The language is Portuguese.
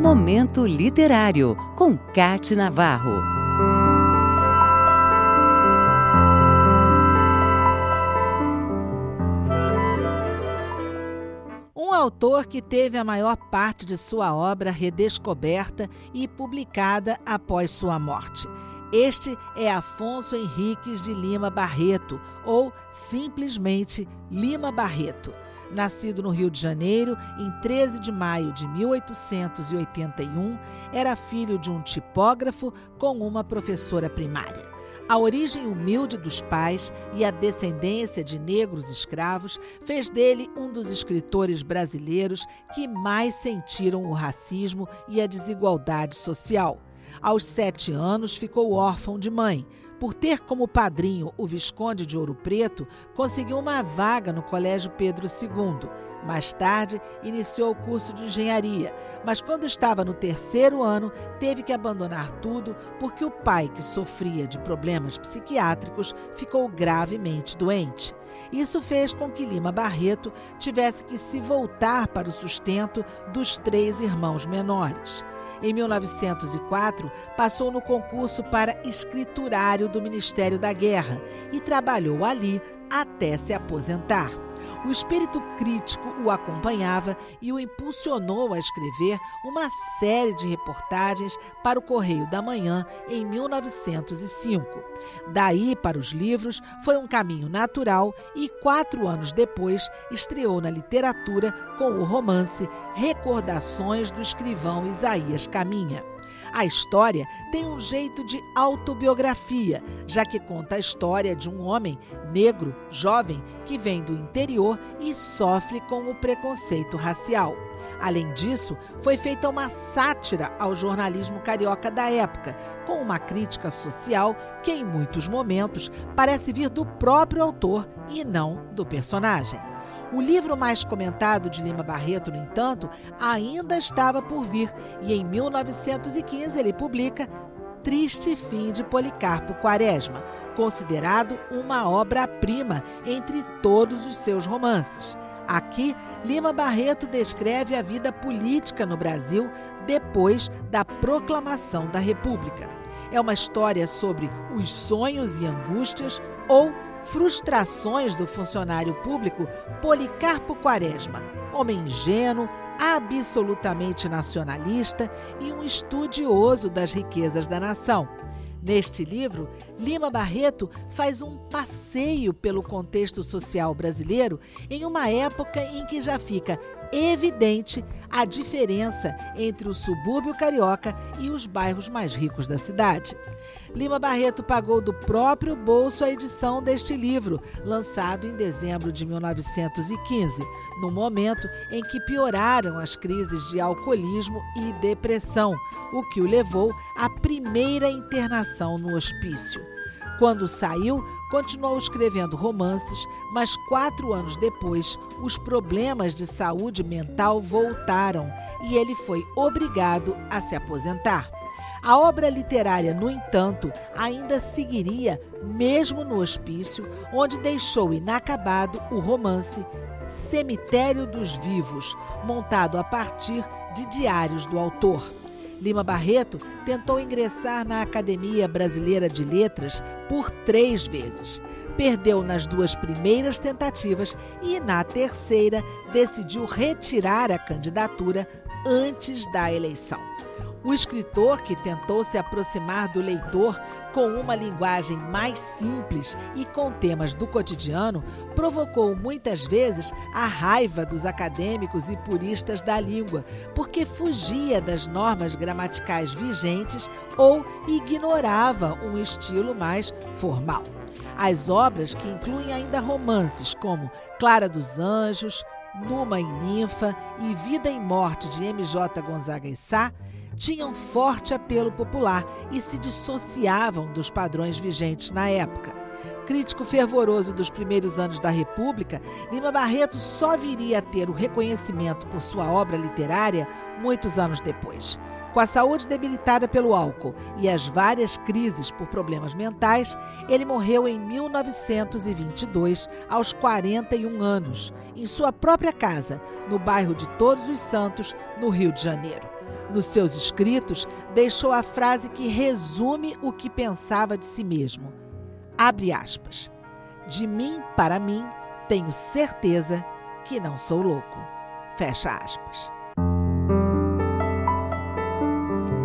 Momento Literário, com Cate Navarro. Um autor que teve a maior parte de sua obra redescoberta e publicada após sua morte. Este é Afonso Henriques de Lima Barreto, ou simplesmente Lima Barreto nascido no Rio de Janeiro em 13 de maio de 1881, era filho de um tipógrafo com uma professora primária. A origem humilde dos pais e a descendência de negros escravos fez dele um dos escritores brasileiros que mais sentiram o racismo e a desigualdade social. Aos sete anos, ficou órfão de mãe, por ter como padrinho o Visconde de Ouro Preto, conseguiu uma vaga no Colégio Pedro II. Mais tarde, iniciou o curso de engenharia, mas quando estava no terceiro ano, teve que abandonar tudo porque o pai, que sofria de problemas psiquiátricos, ficou gravemente doente. Isso fez com que Lima Barreto tivesse que se voltar para o sustento dos três irmãos menores. Em 1904, passou no concurso para escriturário do Ministério da Guerra e trabalhou ali até se aposentar. O espírito crítico o acompanhava e o impulsionou a escrever uma série de reportagens para o Correio da Manhã em 1905. Daí para os livros foi um caminho natural e, quatro anos depois, estreou na literatura com o romance Recordações do Escrivão Isaías Caminha. A história tem um jeito de autobiografia, já que conta a história de um homem negro, jovem, que vem do interior e sofre com o preconceito racial. Além disso, foi feita uma sátira ao jornalismo carioca da época, com uma crítica social que, em muitos momentos, parece vir do próprio autor e não do personagem. O livro mais comentado de Lima Barreto, no entanto, ainda estava por vir e em 1915 ele publica Triste Fim de Policarpo Quaresma, considerado uma obra-prima entre todos os seus romances. Aqui, Lima Barreto descreve a vida política no Brasil depois da proclamação da República. É uma história sobre os sonhos e angústias ou frustrações do funcionário público Policarpo Quaresma, homem ingênuo, absolutamente nacionalista e um estudioso das riquezas da nação. Neste livro, Lima Barreto faz um passeio pelo contexto social brasileiro em uma época em que já fica evidente a diferença entre o subúrbio carioca e os bairros mais ricos da cidade. Lima Barreto pagou do próprio bolso a edição deste livro, lançado em dezembro de 1915, no momento em que pioraram as crises de alcoolismo e depressão, o que o levou à primeira internação no hospício. Quando saiu, continuou escrevendo romances, mas quatro anos depois, os problemas de saúde mental voltaram e ele foi obrigado a se aposentar. A obra literária, no entanto, ainda seguiria mesmo no hospício, onde deixou inacabado o romance Cemitério dos Vivos, montado a partir de diários do autor. Lima Barreto tentou ingressar na Academia Brasileira de Letras por três vezes. Perdeu nas duas primeiras tentativas e, na terceira, decidiu retirar a candidatura antes da eleição. O escritor, que tentou se aproximar do leitor com uma linguagem mais simples e com temas do cotidiano, provocou muitas vezes a raiva dos acadêmicos e puristas da língua, porque fugia das normas gramaticais vigentes ou ignorava um estilo mais formal. As obras, que incluem ainda romances como Clara dos Anjos, Numa e Ninfa e Vida e Morte de M.J. Gonzaga e Sá, tinham forte apelo popular e se dissociavam dos padrões vigentes na época. Crítico fervoroso dos primeiros anos da República, Lima Barreto só viria a ter o reconhecimento por sua obra literária muitos anos depois. Com a saúde debilitada pelo álcool e as várias crises por problemas mentais, ele morreu em 1922, aos 41 anos, em sua própria casa, no bairro de Todos os Santos, no Rio de Janeiro. Nos seus escritos, deixou a frase que resume o que pensava de si mesmo. Abre aspas. De mim para mim, tenho certeza que não sou louco. Fecha aspas.